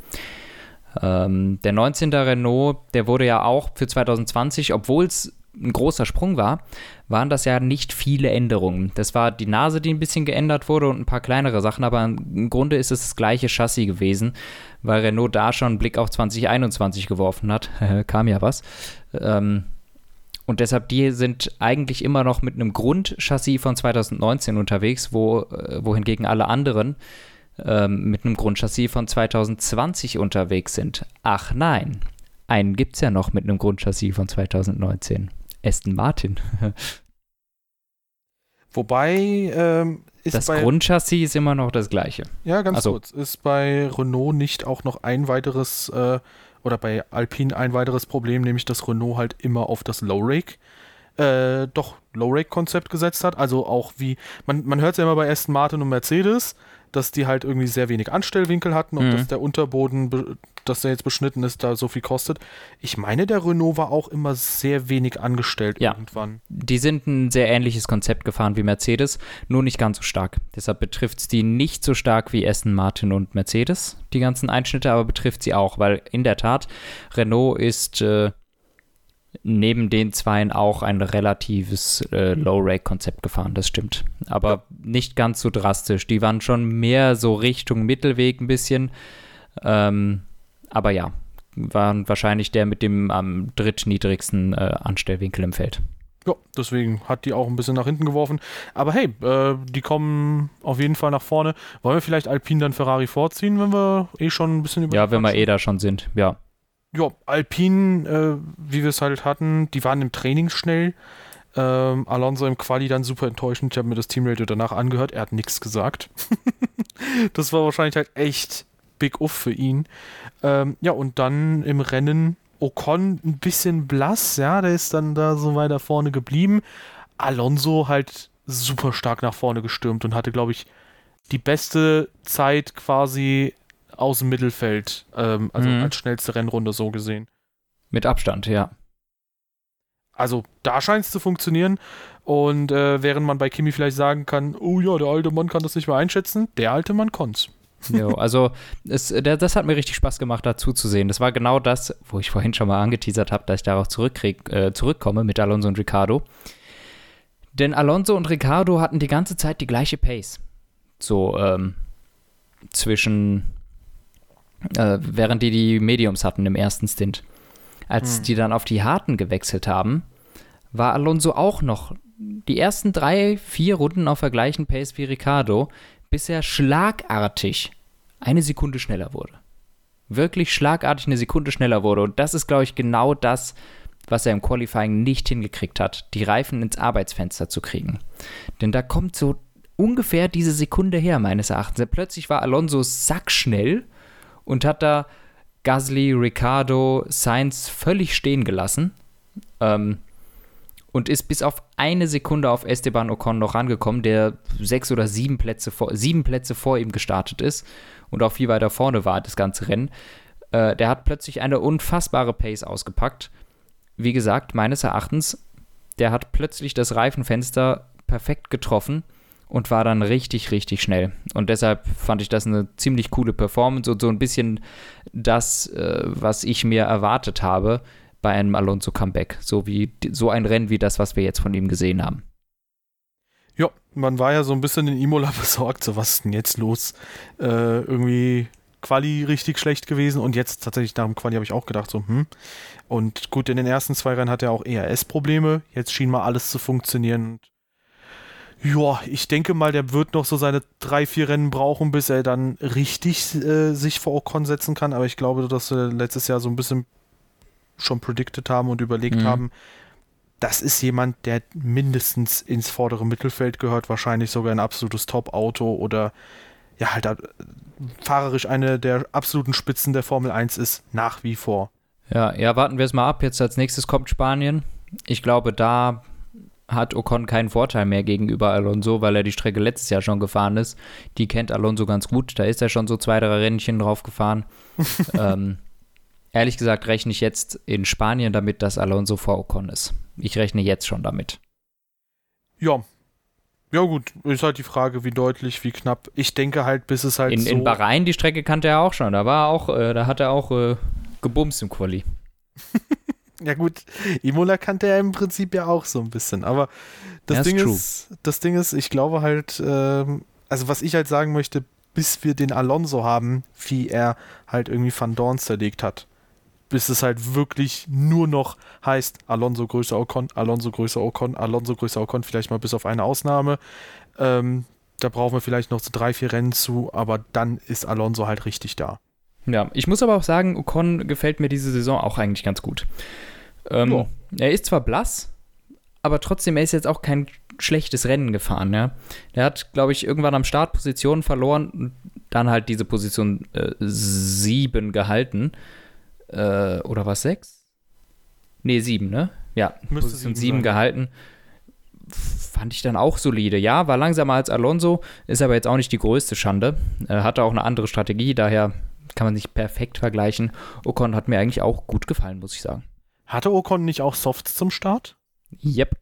Ähm, der 19er Renault, der wurde ja auch für 2020, obwohl es ein großer Sprung war, waren das ja nicht viele Änderungen. Das war die Nase, die ein bisschen geändert wurde und ein paar kleinere Sachen, aber im Grunde ist es das gleiche Chassis gewesen, weil Renault da schon einen Blick auf 2021 geworfen hat. *laughs* Kam ja was. Ähm, und deshalb, die sind eigentlich immer noch mit einem Grundchassis von 2019 unterwegs, wo, äh, wohingegen alle anderen ähm, mit einem Grundchassis von 2020 unterwegs sind. Ach nein, einen gibt es ja noch mit einem Grundchassis von 2019. Aston Martin. *laughs* Wobei ähm, ist Das bei Grundchassis ist immer noch das gleiche. Ja, ganz Also- kurz. Ist bei Renault nicht auch noch ein weiteres, äh, oder bei Alpine ein weiteres Problem, nämlich dass Renault halt immer auf das Low-Rake, äh, doch Low-Rake-Konzept gesetzt hat. Also auch wie, man, man hört es ja immer bei Aston Martin und Mercedes, dass die halt irgendwie sehr wenig Anstellwinkel hatten und Mhm. dass der Unterboden, dass der jetzt beschnitten ist, da so viel kostet. Ich meine, der Renault war auch immer sehr wenig angestellt Ja. irgendwann. Die sind ein sehr ähnliches Konzept gefahren wie Mercedes, nur nicht ganz so stark. Deshalb betrifft es die nicht so stark wie Aston Martin und Mercedes, die ganzen Einschnitte, aber betrifft sie auch, weil in der Tat, Renault ist äh, neben den Zweien auch ein relatives äh, Low-Rake-Konzept gefahren, das stimmt. Aber nicht ganz so drastisch. Die waren schon mehr so Richtung Mittelweg ein bisschen. Ähm, aber ja, waren wahrscheinlich der mit dem am drittniedrigsten äh, Anstellwinkel im Feld. Ja, deswegen hat die auch ein bisschen nach hinten geworfen. Aber hey, äh, die kommen auf jeden Fall nach vorne. Wollen wir vielleicht Alpine dann Ferrari vorziehen, wenn wir eh schon ein bisschen über Ja, wenn wir eh da schon sind, ja. Ja, Alpine, äh, wie wir es halt hatten, die waren im Training schnell. Ähm, Alonso im Quali dann super enttäuschend. Ich habe mir das Teamradio danach angehört. Er hat nichts gesagt. *laughs* das war wahrscheinlich halt echt big uff für ihn. Ähm, ja, und dann im Rennen Ocon ein bisschen blass. Ja, der ist dann da so weiter vorne geblieben. Alonso halt super stark nach vorne gestürmt und hatte, glaube ich, die beste Zeit quasi aus dem Mittelfeld, ähm, also Mhm. als schnellste Rennrunde so gesehen. Mit Abstand, ja. Also da scheint es zu funktionieren. Und äh, während man bei Kimi vielleicht sagen kann, oh ja, der alte Mann kann das nicht mehr einschätzen, der alte Mann konnte *laughs* Jo, also es, der, das hat mir richtig Spaß gemacht, dazu zu sehen. Das war genau das, wo ich vorhin schon mal angeteasert habe, dass ich darauf zurückkrieg, äh, zurückkomme mit Alonso und Ricardo. Denn Alonso und Ricardo hatten die ganze Zeit die gleiche Pace. So ähm, zwischen, äh, während die die Mediums hatten im ersten Stint. Als Hm. die dann auf die harten gewechselt haben, war Alonso auch noch die ersten drei, vier Runden auf der gleichen Pace wie Ricardo, bis er schlagartig eine Sekunde schneller wurde. Wirklich schlagartig eine Sekunde schneller wurde. Und das ist, glaube ich, genau das, was er im Qualifying nicht hingekriegt hat, die Reifen ins Arbeitsfenster zu kriegen. Denn da kommt so ungefähr diese Sekunde her, meines Erachtens. Plötzlich war Alonso sackschnell und hat da Gasly, Ricardo, Sainz völlig stehen gelassen. Ähm, und ist bis auf eine Sekunde auf Esteban Ocon noch rangekommen, der sechs oder sieben Plätze vor, sieben Plätze vor ihm gestartet ist und auch viel weiter vorne war, das ganze Rennen. Äh, der hat plötzlich eine unfassbare Pace ausgepackt. Wie gesagt, meines Erachtens, der hat plötzlich das Reifenfenster perfekt getroffen und war dann richtig, richtig schnell. Und deshalb fand ich das eine ziemlich coole Performance und so ein bisschen das, äh, was ich mir erwartet habe bei einem Alonso-Comeback. So wie so ein Rennen wie das, was wir jetzt von ihm gesehen haben. Ja, man war ja so ein bisschen in Imola *laughs* besorgt, so was ist denn jetzt los? Äh, irgendwie Quali richtig schlecht gewesen und jetzt tatsächlich nach dem Quali habe ich auch gedacht, so, hm. Und gut, in den ersten zwei Rennen hat er auch ERS-Probleme. Jetzt schien mal alles zu funktionieren. Ja, ich denke mal, der wird noch so seine drei, vier Rennen brauchen, bis er dann richtig äh, sich vor Ocon setzen kann. Aber ich glaube, dass wir letztes Jahr so ein bisschen schon predicted haben und überlegt mhm. haben, das ist jemand, der mindestens ins vordere Mittelfeld gehört, wahrscheinlich sogar ein absolutes Top-Auto oder ja, halt äh, fahrerisch eine der absoluten Spitzen der Formel 1 ist, nach wie vor. Ja, ja, warten wir es mal ab. Jetzt als nächstes kommt Spanien. Ich glaube, da hat Ocon keinen Vorteil mehr gegenüber Alonso, weil er die Strecke letztes Jahr schon gefahren ist. Die kennt Alonso ganz gut. Da ist er schon so zwei, drei Rennchen drauf gefahren. *laughs* ähm, Ehrlich gesagt rechne ich jetzt in Spanien damit, dass Alonso vor Ocon ist. Ich rechne jetzt schon damit. Ja. Ja, gut, ist halt die Frage, wie deutlich, wie knapp. Ich denke halt, bis es halt. In, so in Bahrain, die Strecke kannte er auch schon. Da war auch, äh, da hat er auch äh, gebumst im Quali. *laughs* ja, gut, Imola kannte er im Prinzip ja auch so ein bisschen. Aber das, ja, Ding, ist, das Ding ist, ich glaube halt, äh, also was ich halt sagen möchte, bis wir den Alonso haben, wie er halt irgendwie Van Dorn zerlegt hat bis es halt wirklich nur noch heißt, Alonso größer Ocon, Alonso größer Ocon, Alonso größer Ocon, vielleicht mal bis auf eine Ausnahme. Ähm, da brauchen wir vielleicht noch so drei, vier Rennen zu, aber dann ist Alonso halt richtig da. Ja, ich muss aber auch sagen, Ocon gefällt mir diese Saison auch eigentlich ganz gut. Ähm, ja. Er ist zwar blass, aber trotzdem, er ist jetzt auch kein schlechtes Rennen gefahren. Ja? Der hat, glaube ich, irgendwann am Start Positionen verloren und dann halt diese Position 7 äh, gehalten äh, oder was, sechs? Nee, sieben, ne? Ja, Müsste Position sieben gehalten. Fand ich dann auch solide. Ja, war langsamer als Alonso, ist aber jetzt auch nicht die größte Schande. Äh, hatte auch eine andere Strategie, daher kann man sich perfekt vergleichen. Ocon hat mir eigentlich auch gut gefallen, muss ich sagen. Hatte Ocon nicht auch Softs zum Start? Yep.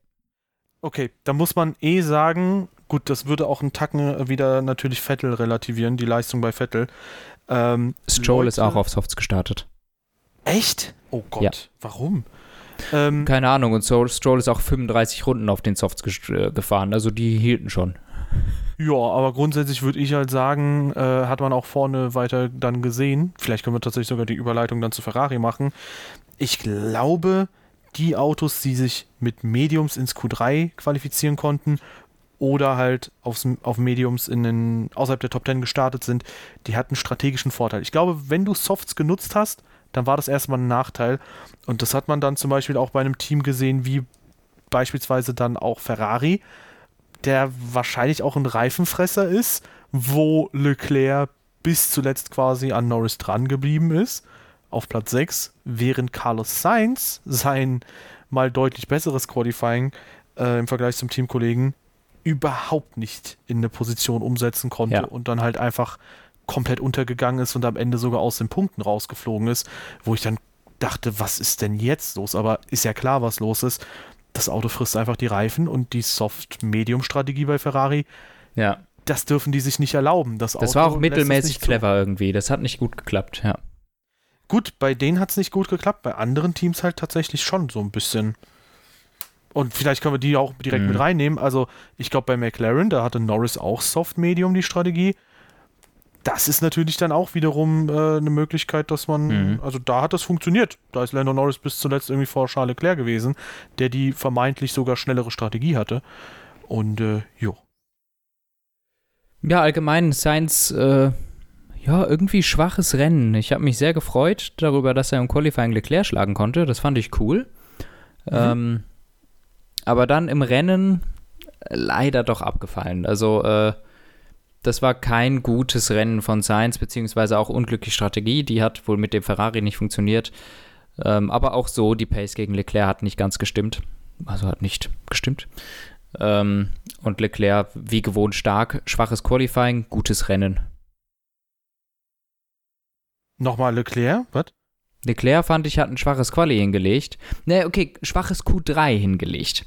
Okay, da muss man eh sagen, gut, das würde auch einen Tacken wieder natürlich Vettel relativieren, die Leistung bei Vettel. Ähm, Stroll Leute, ist auch auf Softs gestartet. Echt? Oh Gott, ja. warum? Ähm, Keine Ahnung, und Stroll ist auch 35 Runden auf den Softs äh, gefahren, also die hielten schon. Ja, aber grundsätzlich würde ich halt sagen, äh, hat man auch vorne weiter dann gesehen. Vielleicht können wir tatsächlich sogar die Überleitung dann zu Ferrari machen. Ich glaube, die Autos, die sich mit Mediums ins Q3 qualifizieren konnten oder halt aufs, auf Mediums in den, außerhalb der Top 10 gestartet sind, die hatten strategischen Vorteil. Ich glaube, wenn du Softs genutzt hast, dann war das erstmal ein Nachteil. Und das hat man dann zum Beispiel auch bei einem Team gesehen, wie beispielsweise dann auch Ferrari, der wahrscheinlich auch ein Reifenfresser ist, wo Leclerc bis zuletzt quasi an Norris dran geblieben ist, auf Platz 6, während Carlos Sainz sein mal deutlich besseres Qualifying äh, im Vergleich zum Teamkollegen überhaupt nicht in eine Position umsetzen konnte ja. und dann halt einfach komplett untergegangen ist und am Ende sogar aus den Punkten rausgeflogen ist, wo ich dann dachte, was ist denn jetzt los? Aber ist ja klar, was los ist. Das Auto frisst einfach die Reifen und die Soft-Medium-Strategie bei Ferrari. Ja. Das dürfen die sich nicht erlauben. Das, das war auch mittelmäßig clever irgendwie. Das hat nicht gut geklappt, ja. Gut, bei denen hat es nicht gut geklappt, bei anderen Teams halt tatsächlich schon so ein bisschen. Und vielleicht können wir die auch direkt mhm. mit reinnehmen. Also, ich glaube, bei McLaren, da hatte Norris auch Soft-Medium die Strategie das ist natürlich dann auch wiederum äh, eine Möglichkeit, dass man, mhm. also da hat das funktioniert. Da ist Lando Norris bis zuletzt irgendwie vor Charles Leclerc gewesen, der die vermeintlich sogar schnellere Strategie hatte. Und äh, jo. Ja, allgemein Sainz, äh, ja, irgendwie schwaches Rennen. Ich habe mich sehr gefreut darüber, dass er im Qualifying Leclerc schlagen konnte. Das fand ich cool. Mhm. Ähm, aber dann im Rennen leider doch abgefallen. Also äh, das war kein gutes Rennen von Sainz, beziehungsweise auch unglückliche Strategie. Die hat wohl mit dem Ferrari nicht funktioniert. Ähm, aber auch so, die Pace gegen Leclerc hat nicht ganz gestimmt. Also hat nicht gestimmt. Ähm, und Leclerc, wie gewohnt, stark. Schwaches Qualifying, gutes Rennen. Nochmal Leclerc, was? Leclerc fand ich, hat ein schwaches Quali hingelegt. Ne, okay, schwaches Q3 hingelegt.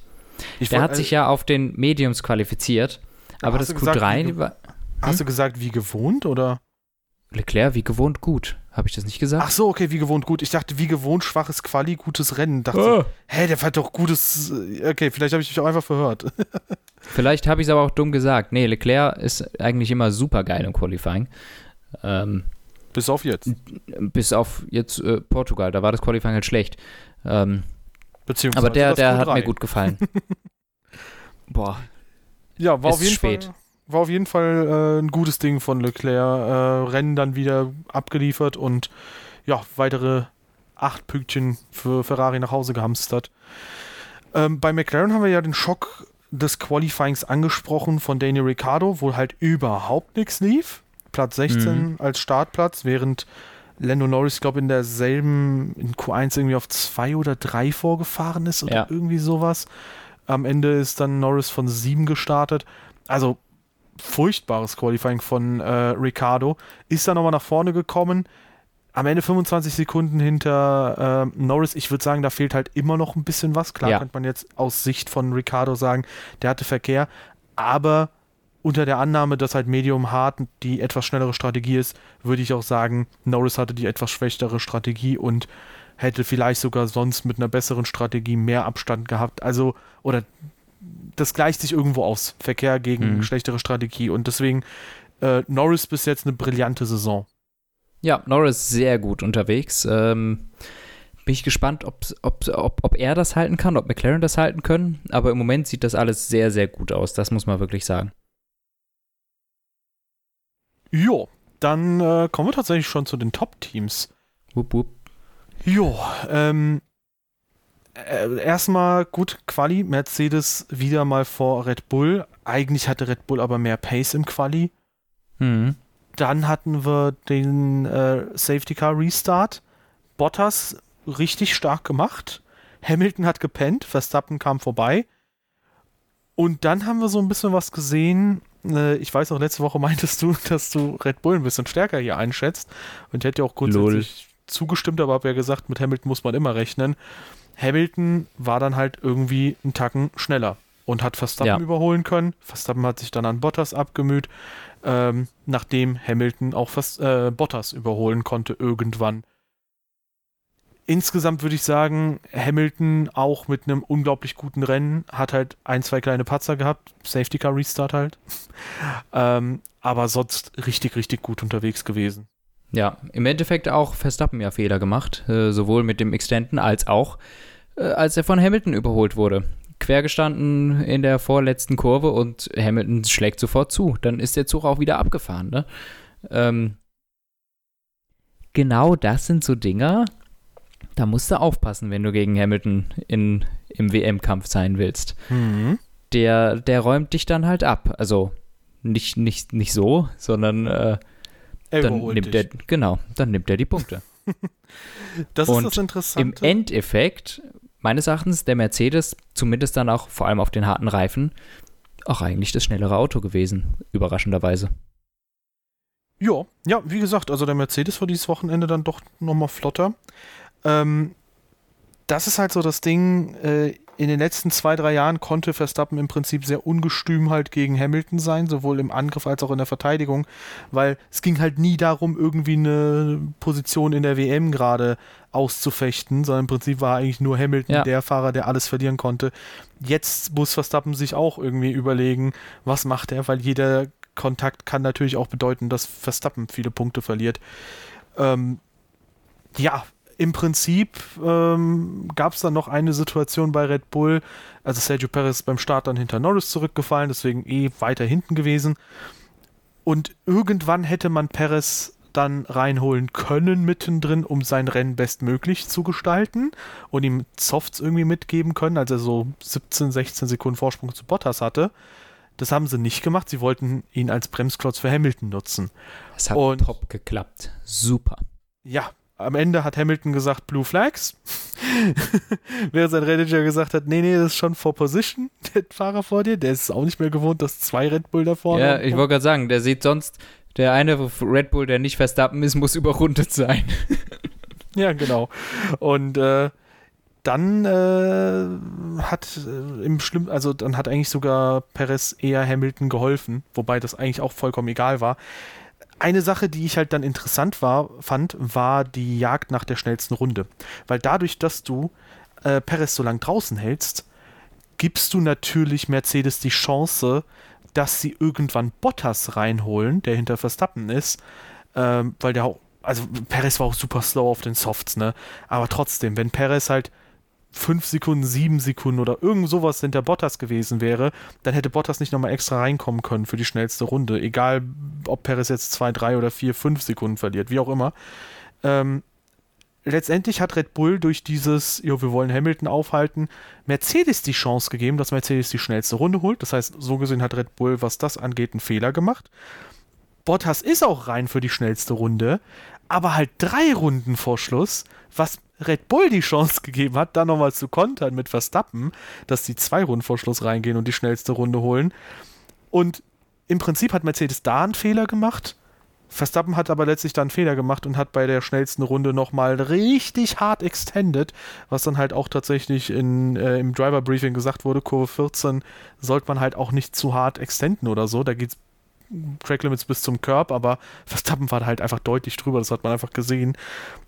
Ich Der wollt, hat sich ja auf den Mediums qualifiziert. Aber das Q3 gesagt, war. Hast du hm? gesagt, wie gewohnt oder? Leclerc, wie gewohnt gut. Habe ich das nicht gesagt? Ach so, okay, wie gewohnt gut. Ich dachte, wie gewohnt schwaches Quali, gutes Rennen. Dachte, oh. hä, der fährt doch gutes. Okay, vielleicht habe ich mich auch einfach verhört. *laughs* vielleicht habe ich es aber auch dumm gesagt. Nee, Leclerc ist eigentlich immer super geil im Qualifying. Ähm, bis auf jetzt. Bis auf jetzt äh, Portugal, da war das Qualifying halt schlecht. Ähm, Beziehungsweise aber der, der hat mir gut gefallen. *laughs* Boah. Ja, war auf jeden spät. Fall war auf jeden Fall äh, ein gutes Ding von Leclerc. Äh, Rennen dann wieder abgeliefert und ja, weitere acht Pünktchen für Ferrari nach Hause gehamstert. Ähm, bei McLaren haben wir ja den Schock des Qualifyings angesprochen von Daniel Ricciardo, wo halt überhaupt nichts lief. Platz 16 mhm. als Startplatz, während Lando Norris, glaube in derselben, in Q1 irgendwie auf 2 oder 3 vorgefahren ist oder ja. irgendwie sowas. Am Ende ist dann Norris von 7 gestartet. Also furchtbares Qualifying von äh, Ricardo. Ist dann nochmal nach vorne gekommen. Am Ende 25 Sekunden hinter äh, Norris. Ich würde sagen, da fehlt halt immer noch ein bisschen was. Klar ja. könnte man jetzt aus Sicht von Ricardo sagen, der hatte Verkehr. Aber unter der Annahme, dass halt Medium Hard die etwas schnellere Strategie ist, würde ich auch sagen, Norris hatte die etwas schwächere Strategie und hätte vielleicht sogar sonst mit einer besseren Strategie mehr Abstand gehabt. Also, oder das gleicht sich irgendwo aus. Verkehr gegen mhm. schlechtere Strategie. Und deswegen äh, Norris bis jetzt eine brillante Saison. Ja, Norris sehr gut unterwegs. Ähm, bin ich gespannt, ob, ob, ob er das halten kann, ob McLaren das halten können. Aber im Moment sieht das alles sehr, sehr gut aus. Das muss man wirklich sagen. Jo, dann äh, kommen wir tatsächlich schon zu den Top-Teams. Wupp, wupp. Jo, ähm, äh, erstmal gut, Quali, Mercedes wieder mal vor Red Bull. Eigentlich hatte Red Bull aber mehr Pace im Quali. Mhm. Dann hatten wir den äh, Safety Car Restart. Bottas richtig stark gemacht. Hamilton hat gepennt, Verstappen kam vorbei. Und dann haben wir so ein bisschen was gesehen. Äh, ich weiß auch, letzte Woche *laughs* meintest du, dass du Red Bull ein bisschen stärker hier einschätzt. Und hätte ja auch grundsätzlich Lol. zugestimmt, aber habe ja gesagt, mit Hamilton muss man immer rechnen. Hamilton war dann halt irgendwie einen Tacken schneller und hat Verstappen ja. überholen können. Verstappen hat sich dann an Bottas abgemüht, ähm, nachdem Hamilton auch fast, äh, Bottas überholen konnte irgendwann. Insgesamt würde ich sagen, Hamilton auch mit einem unglaublich guten Rennen hat halt ein, zwei kleine Patzer gehabt, Safety Car Restart halt, *laughs* ähm, aber sonst richtig, richtig gut unterwegs gewesen. Ja, im Endeffekt auch Verstappen ja Fehler gemacht, äh, sowohl mit dem Extenden als auch, äh, als er von Hamilton überholt wurde. Quergestanden in der vorletzten Kurve und Hamilton schlägt sofort zu. Dann ist der Zug auch wieder abgefahren. Ne? Ähm, genau das sind so Dinger, da musst du aufpassen, wenn du gegen Hamilton in, im WM-Kampf sein willst. Mhm. Der, der räumt dich dann halt ab. Also nicht, nicht, nicht so, sondern äh, er dann nimmt dich. er, genau, dann nimmt er die Punkte. *laughs* das Und ist das Interessante. Im Endeffekt, meines Erachtens, der Mercedes, zumindest dann auch vor allem auf den harten Reifen, auch eigentlich das schnellere Auto gewesen, überraschenderweise. Ja, ja, wie gesagt, also der Mercedes war dieses Wochenende dann doch nochmal flotter. Ähm, das ist halt so das Ding, äh, in den letzten zwei, drei Jahren konnte Verstappen im Prinzip sehr ungestüm halt gegen Hamilton sein, sowohl im Angriff als auch in der Verteidigung, weil es ging halt nie darum, irgendwie eine Position in der WM gerade auszufechten, sondern im Prinzip war eigentlich nur Hamilton ja. der Fahrer, der alles verlieren konnte. Jetzt muss Verstappen sich auch irgendwie überlegen, was macht er, weil jeder Kontakt kann natürlich auch bedeuten, dass Verstappen viele Punkte verliert. Ähm, ja, im Prinzip ähm, gab es dann noch eine Situation bei Red Bull, also Sergio Perez beim Start dann hinter Norris zurückgefallen, deswegen eh weiter hinten gewesen. Und irgendwann hätte man Perez dann reinholen können mittendrin, um sein Rennen bestmöglich zu gestalten und ihm Softs irgendwie mitgeben können, als er so 17, 16 Sekunden Vorsprung zu Bottas hatte. Das haben sie nicht gemacht. Sie wollten ihn als Bremsklotz für Hamilton nutzen. Es hat und, top geklappt. Super. Ja, am Ende hat Hamilton gesagt Blue Flags, *laughs* während sein Manager gesagt hat, nee, nee, das ist schon vor Position, *laughs* der Fahrer vor dir, der ist auch nicht mehr gewohnt, dass zwei Red Bull da vorne. Ja, ich wollte gerade sagen, der sieht sonst, der eine Red Bull, der nicht Verstappen ist, muss *laughs* überrundet sein. ja, genau. Und äh, dann äh, hat äh, im Schlimm, also dann hat eigentlich sogar Perez eher Hamilton geholfen, wobei das eigentlich auch vollkommen egal war eine Sache, die ich halt dann interessant war, fand, war die Jagd nach der schnellsten Runde. Weil dadurch, dass du äh, Perez so lang draußen hältst, gibst du natürlich Mercedes die Chance, dass sie irgendwann Bottas reinholen, der hinter Verstappen ist, ähm, weil der auch, also Perez war auch super slow auf den Softs, ne? Aber trotzdem, wenn Perez halt fünf Sekunden, sieben Sekunden oder irgend sowas hinter Bottas gewesen wäre, dann hätte Bottas nicht nochmal extra reinkommen können für die schnellste Runde. Egal, ob Perez jetzt zwei, drei oder vier, fünf Sekunden verliert, wie auch immer. Ähm, letztendlich hat Red Bull durch dieses, jo, wir wollen Hamilton aufhalten, Mercedes die Chance gegeben, dass Mercedes die schnellste Runde holt. Das heißt, so gesehen hat Red Bull, was das angeht, einen Fehler gemacht. Bottas ist auch rein für die schnellste Runde, aber halt drei Runden vor Schluss, was Red Bull die Chance gegeben hat, da nochmal zu kontern mit Verstappen, dass die zwei Runden vor Schluss reingehen und die schnellste Runde holen. Und im Prinzip hat Mercedes da einen Fehler gemacht. Verstappen hat aber letztlich dann einen Fehler gemacht und hat bei der schnellsten Runde nochmal richtig hart extended, was dann halt auch tatsächlich in, äh, im Driver Briefing gesagt wurde, Kurve 14 sollte man halt auch nicht zu hart extenden oder so. Da geht es Track Limits bis zum Curb, aber Verstappen war da halt einfach deutlich drüber, das hat man einfach gesehen.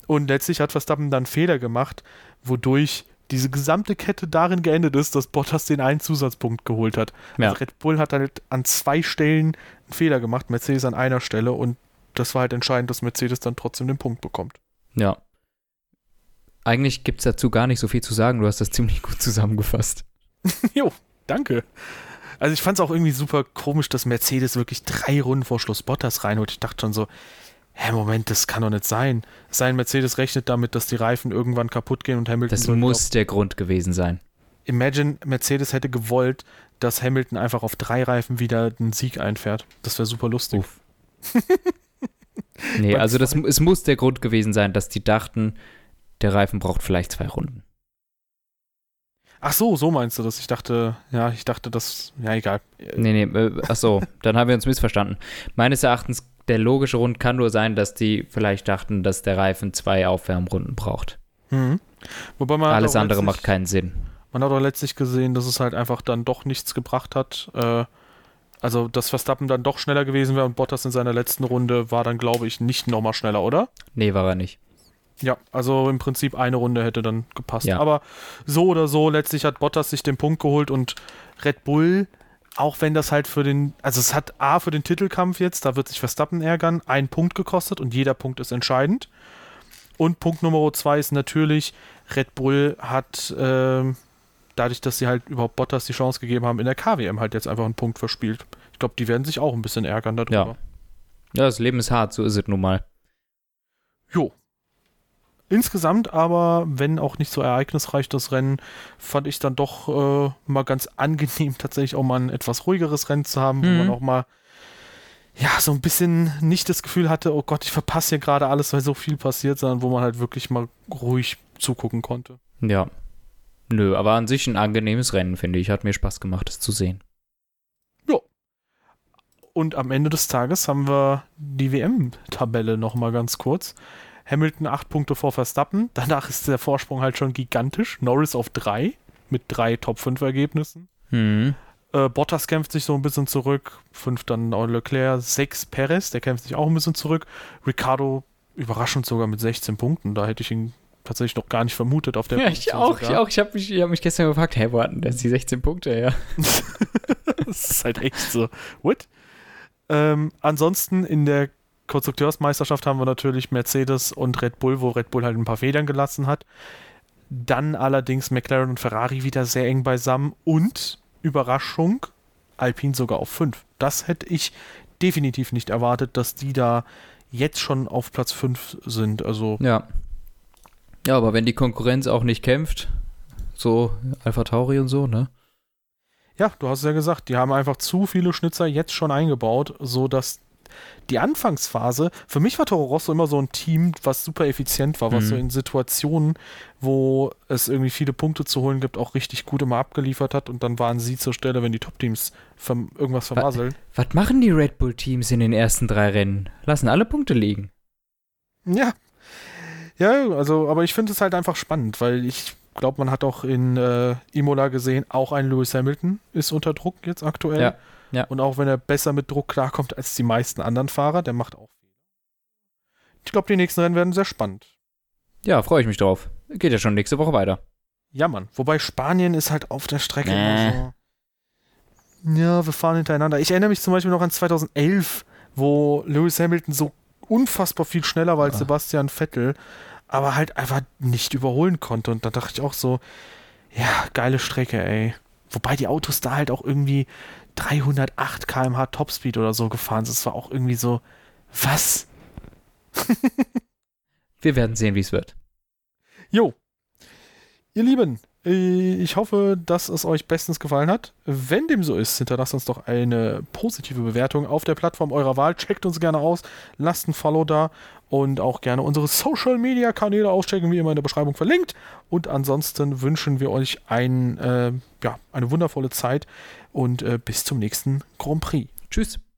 Und letztlich hat Verstappen dann Fehler gemacht, wodurch diese gesamte Kette darin geendet ist, dass Bottas den einen Zusatzpunkt geholt hat. Ja. Also Red Bull hat halt an zwei Stellen einen Fehler gemacht, Mercedes an einer Stelle und das war halt entscheidend, dass Mercedes dann trotzdem den Punkt bekommt. Ja. Eigentlich gibt es dazu gar nicht so viel zu sagen, du hast das ziemlich gut zusammengefasst. *laughs* jo, danke. Also ich fand es auch irgendwie super komisch, dass Mercedes wirklich drei Runden vor Schluss Bottas reinholt. Ich dachte schon so, hä, Moment, das kann doch nicht sein. Sein Mercedes rechnet damit, dass die Reifen irgendwann kaputt gehen und Hamilton. Das muss der Grund gewesen sein. Imagine, Mercedes hätte gewollt, dass Hamilton einfach auf drei Reifen wieder den Sieg einfährt. Das wäre super lustig. nee, *laughs* also das, es muss der Grund gewesen sein, dass die dachten, der Reifen braucht vielleicht zwei Runden. Ach so, so meinst du das? Ich dachte, ja, ich dachte, das, ja, egal. Nee, nee, äh, ach so, *laughs* dann haben wir uns missverstanden. Meines Erachtens, der logische Grund kann nur sein, dass die vielleicht dachten, dass der Reifen zwei Aufwärmrunden braucht. Mhm. Wobei man Alles andere macht keinen Sinn. Man hat auch letztlich gesehen, dass es halt einfach dann doch nichts gebracht hat. Äh, also, dass Verstappen dann doch schneller gewesen wäre und Bottas in seiner letzten Runde war dann, glaube ich, nicht nochmal schneller, oder? Nee, war er nicht. Ja, also im Prinzip eine Runde hätte dann gepasst. Ja. Aber so oder so, letztlich hat Bottas sich den Punkt geholt und Red Bull, auch wenn das halt für den, also es hat A für den Titelkampf jetzt, da wird sich Verstappen ärgern, ein Punkt gekostet und jeder Punkt ist entscheidend. Und Punkt Nummer zwei ist natürlich, Red Bull hat äh, dadurch, dass sie halt überhaupt Bottas die Chance gegeben haben, in der KWM halt jetzt einfach einen Punkt verspielt. Ich glaube, die werden sich auch ein bisschen ärgern darüber. Ja. ja, das Leben ist hart, so ist es nun mal. Jo, Insgesamt aber, wenn auch nicht so ereignisreich das Rennen, fand ich dann doch äh, mal ganz *laughs* angenehm, tatsächlich auch mal ein etwas ruhigeres Rennen zu haben, mhm. wo man auch mal ja, so ein bisschen nicht das Gefühl hatte, oh Gott, ich verpasse hier gerade alles, weil so viel passiert, sondern wo man halt wirklich mal ruhig zugucken konnte. Ja. Nö, aber an sich ein angenehmes Rennen, finde ich. Hat mir Spaß gemacht, es zu sehen. Ja. Und am Ende des Tages haben wir die WM-Tabelle nochmal ganz kurz. Hamilton acht Punkte vor Verstappen. Danach ist der Vorsprung halt schon gigantisch. Norris auf drei mit drei Top 5 Ergebnissen. Mhm. Äh, Bottas kämpft sich so ein bisschen zurück. Fünf dann Leclerc. Sechs Perez, der kämpft sich auch ein bisschen zurück. Ricardo überraschend sogar mit 16 Punkten. Da hätte ich ihn tatsächlich noch gar nicht vermutet auf der Ja, ich auch, ich auch. Ich habe mich, hab mich gestern gefragt, hey, wo hatten das die 16 Punkte ja. *laughs* das ist halt echt so. What? Ähm, ansonsten in der Konstrukteursmeisterschaft haben wir natürlich Mercedes und Red Bull, wo Red Bull halt ein paar Federn gelassen hat. Dann allerdings McLaren und Ferrari wieder sehr eng beisammen und Überraschung, Alpine sogar auf 5. Das hätte ich definitiv nicht erwartet, dass die da jetzt schon auf Platz 5 sind. Also Ja. Ja, aber wenn die Konkurrenz auch nicht kämpft, so Alpha Tauri und so, ne? Ja, du hast es ja gesagt, die haben einfach zu viele Schnitzer jetzt schon eingebaut, sodass die Anfangsphase, für mich war Toro Rosso immer so ein Team, was super effizient war, was Mhm. so in Situationen, wo es irgendwie viele Punkte zu holen gibt, auch richtig gut immer abgeliefert hat und dann waren sie zur Stelle, wenn die Top-Teams verm irgendwas vermasseln. Was machen die Red Bull-Teams in den ersten drei Rennen? Lassen alle Punkte liegen. Ja. Ja, also, aber ich finde es halt einfach spannend, weil ich glaube, man hat auch in äh, Imola gesehen, auch ein Lewis Hamilton ist unter Druck jetzt aktuell. Ja, ja. Und auch wenn er besser mit Druck klarkommt als die meisten anderen Fahrer, der macht auch Fehler. Ich glaube, die nächsten Rennen werden sehr spannend. Ja, freue ich mich drauf. Geht ja schon nächste Woche weiter. Ja, Mann. Wobei Spanien ist halt auf der Strecke Nee. so. Ja, wir fahren hintereinander. Ich erinnere mich zum Beispiel noch an 2011, wo Lewis Hamilton so unfassbar viel schneller war als Ah. Sebastian Vettel, aber halt einfach nicht überholen konnte. Und da dachte ich auch so, ja, geile Strecke, ey. Wobei die Autos da halt auch irgendwie 308 km/h Topspeed oder so gefahren sind. Das war auch irgendwie so, was? *laughs* Wir werden sehen, wie es wird. Jo. Ihr Lieben, äh, ich hoffe, dass es euch bestens gefallen hat. Wenn dem so ist, hinterlasst uns doch eine positive Bewertung auf der Plattform eurer Wahl. Checkt uns gerne aus, lasst ein Follow da und auch gerne unsere Social Media Kanäle auschecken, wie immer in der Beschreibung verlinkt. Und ansonsten wünschen wir euch ein, äh, ja, eine wundervolle Zeit und äh, bis zum nächsten Grand Prix. Tschüss.